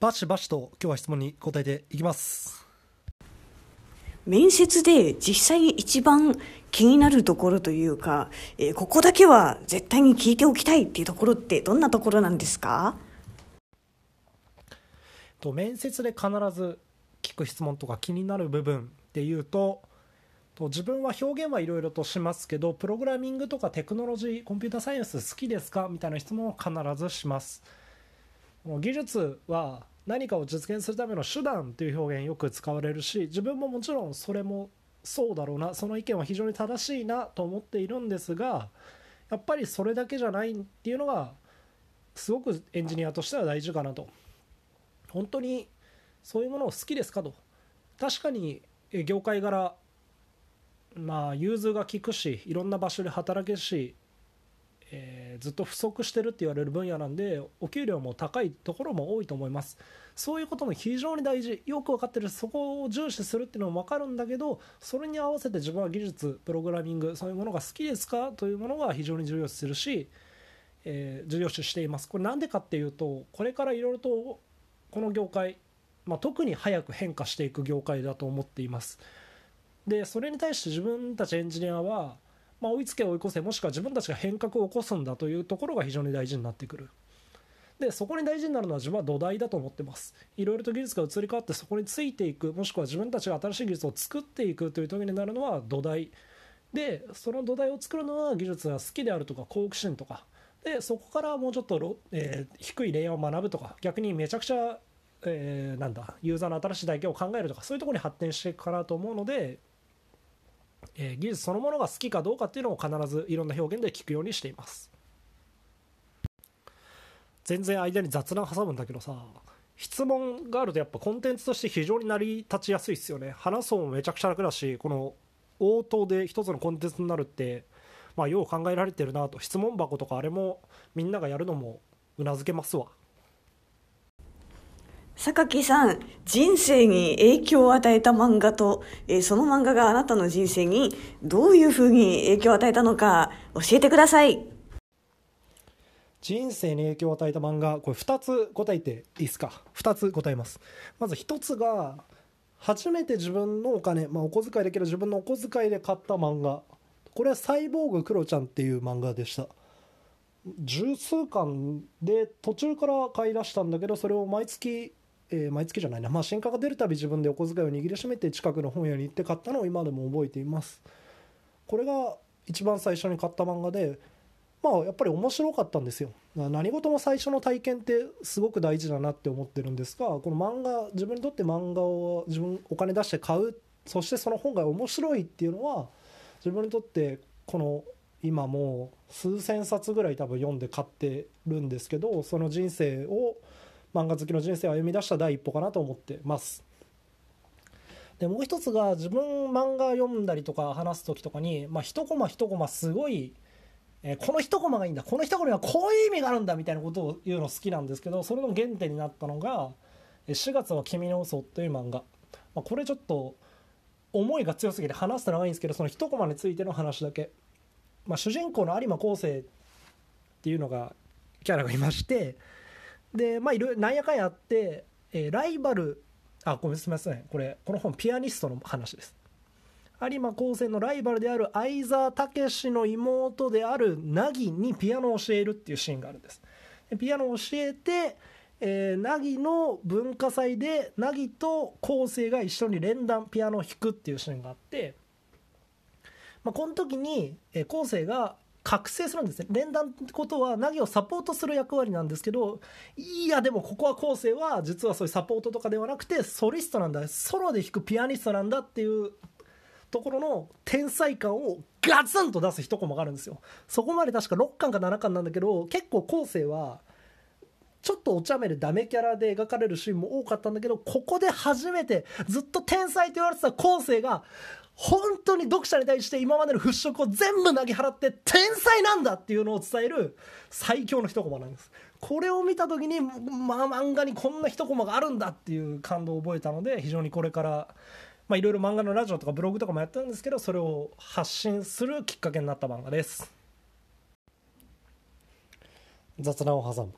バシバシと今日は質問に答えていきます。面接で実際に一番気になるところというか、えーここだけは絶対に聞いておきたいっていうところってどんなところなんですか？と面接で必ず聞く質問とか気になる部分でいうとと自分は表現はいろいろとしますけどプログラミングとかテクノロジーコンピューターサイエンス好きですか？みたいな質問を必ずします技術は何かを実現するための手段という表現よく使われるし自分ももちろんそれもそうだろうなその意見は非常に正しいなと思っているんですがやっぱりそれだけじゃないっていうのがすごくエンジニアとしては大事かなと。本当にそういうものを好きですかと。確かに業界柄まあ融通が利くしいろんな場所で働けるし、えーずっと不足してるって言われる分野なんでお給料も高いところも多いと思います。そういうことも非常に大事。よく分かってる。そこを重視するっていうのも分かるんだけどそれに合わせて自分は技術プログラミングそういうものが好きですかというものが非常に重要視するし、えー重要視しています。これなんでかっていうとこれからいろいろとこの業界、まあ、特に早く変化していく業界だと思っています。でそれに対して自分たちエンジニアは、まあ、追いつけ追い越せもしくは自分たちが変革を起こすんだというところが非常に大事になってくる。でそこに大事になるのは自分は土台だと思ってます。いろいろと技術が移り変わってそこについていくもしくは自分たちが新しい技術を作っていくという時になるのは土台。でその土台を作るのは技術が好きであるとか好奇心とか。でそこからもうちょっと、えー低いレイヤーを学ぶとか逆にめちゃくちゃ、えーなんだユーザーの新しい体験を考えるとかそういうところに発展していくかなと思うので、え技術そのものが好きかどうかっていうのを必ずいろんな表現で聞くようにしています。全然間に雑談挟むんだけどさ質問があるとやっぱコンテンツとして非常に成り立ちやすいですよね。話すのもめちゃくちゃ楽だしこの応答で一つのコンテンツになるってまあよう考えられてるなと。質問箱とかあれもみんながやるのもうなずけますわ。榊さん、人生に影響を与えた漫画と、えーその漫画があなたの人生にどういうふうに影響を与えたのか教えてください。人生に影響を与えた漫画これ2つ答えていいですか？2つ答えます。まず1つが初めて自分のお金、まあ、お小遣いだけど自分のお小遣いで買った漫画。これは「サイボーグクロちゃん」っていう漫画でした。十数巻で途中から買い出したんだけどそれを毎月、えー毎月じゃないな、まあ、新刊が出るたび自分でお小遣いを握りしめて近くの本屋に行って買ったのを今でも覚えています。これが一番最初に買った漫画でまあやっぱり面白かったんですよ。何事も最初の体験ってすごく大事だなって思ってるんですがこの漫画自分にとって漫画を自分お金出して買うそしてその本が面白いっていうのは自分にとってこの今もう数千冊ぐらい多分読んで買ってるんですけどその人生を漫画好きの人生を歩み出した第一歩かなと思ってます。でもう一つが自分漫画読んだりとか話す時とかに、まあ、一コマ一コマすごいえーこの一コマがいいんだ。この一コマにはこういう意味があるんだみたいなことを言うの好きなんですけどそれの原点になったのが「4月は君の嘘という漫画、まあ、これちょっと思いが強すぎて話すと長いんですけどその一コマについての話だけ、まあ、主人公の有馬昴生っていうのがキャラがいましてでまあいろなんやかんやあって、えーライバルあごめんすみません。これこの本ピアニストの話です。有馬高専のライバルである相沢武の妹である凪にピアノを教えるっていうシーンがあるんです。でピアノを教えて、えー、凪の文化祭で凪と昴生が一緒に連弾ピアノを弾くっていうシーンがあって、まあ、この時にえー昴生が覚醒するんですね。連弾ってことは凪をサポートする役割なんですけどいやでもここは昴生は実はそういうサポートとかではなくてソリストなんだ。ソロで弾くピアニストなんだっていうところの天才感をガツンと出す一コマがあるんですよ。そこまで確か6巻か7巻なんだけど結構後世はちょっとお茶目でダメキャラで描かれるシーンも多かったんだけどここで初めてずっと天才と言われてた後世が本当に読者に対して今までの払拭を全部投げ払って天才なんだっていうのを伝える最強の一コマなんですこれを見た時にまあ漫画にこんな一コマがあるんだっていう感動を覚えたので非常にこれからいろいろ漫画のラジオとかブログとかもやってるんですけどそれを発信するきっかけになった漫画です。雑談を挟む。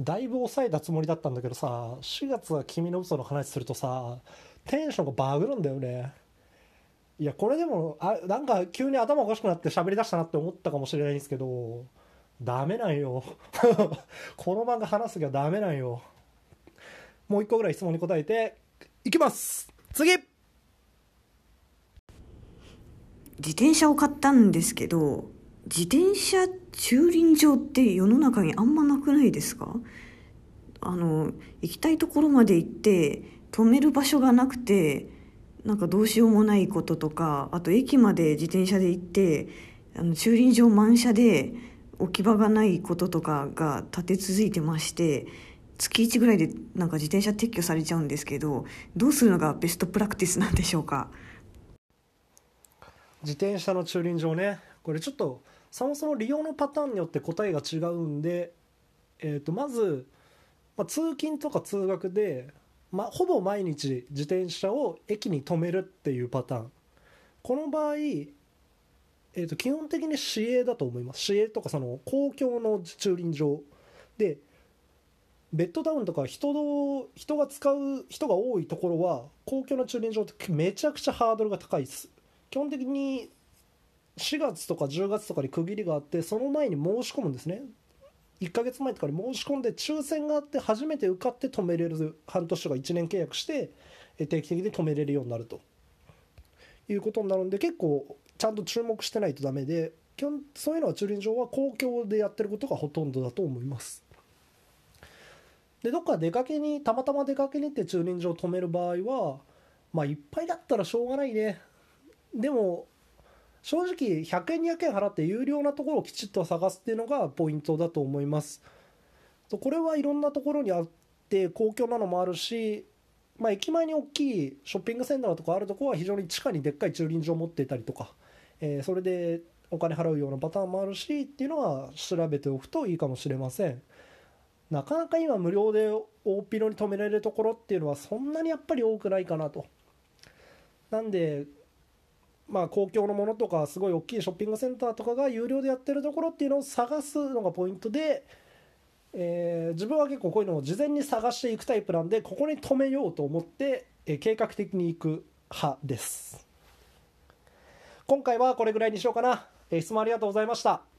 だいぶ抑えたつもりだったんだけどさ4月は君の嘘の話するとさテンションがバグるんだよね。いやこれでもあなんか急に頭おかしくなって喋りだしたなって思ったかもしれないんですけどダメなんよ。この漫画話す時はダメなんよ。もう一個ぐらい質問に答えていきます。次。自転車を買ったんですけど自転車駐輪場って世の中にあんまなくないですか？あの行きたいところまで行って止める場所がなくてなんかどうしようもないこととかあと駅まで自転車で行ってあの駐輪場満車で置き場がないこととかが立て続いてまして月1ぐらいでなんか自転車撤去されちゃうんですけどどうするのがベストプラクティスなんでしょうか？自転車の駐輪場ね。これちょっとそもそも利用のパターンによって答えが違うんで、えー、とまず、まあ、通勤とか通学で、ま、ほぼ毎日自転車を駅に止めるっていうパターン。この場合、えー、と基本的に市営だと思います。市営とかその公共の駐輪場。でベッドタウンとか人の人が使う人が多いところは公共の駐輪場ってめちゃくちゃハードルが高いです。基本的に4月とか10月とかに区切りがあってその前に申し込むんですね。1ヶ月前とかに申し込んで抽選があって初めて受かって止めれる半年とか1年契約して定期的に止めれるようになると。いうことになるんで結構ちゃんと注目してないとダメで基本そういうのは駐輪場は公共でやってることがほとんどだと思います。でどっか出かけにたまたま出かけに行って駐輪場を止める場合はまあいっぱいだったらしょうがないね。でも正直100円200円払って有料なところをきちっと探すっていうのがポイントだと思います。これはいろんなところにあって公共なのもあるし、まあ、駅前に大きいショッピングセンターとかあるところは非常に地下にでっかい駐輪場を持っていたりとか、えー、それでお金払うようなパターンもあるしっていうのは調べておくといいかもしれません。なかなか今無料で大っ広に止められるところっていうのはそんなにやっぱり多くないかなと。なんでまあ、公共のものとかすごい大きいショッピングセンターとかが有料でやってるところっていうのを探すのがポイントで、えー、自分は結構こういうのを事前に探していくタイプなんでここに止めようと思って、えー、計画的に行く派です。今回はこれぐらいにしようかな、え、質問ありがとうございました。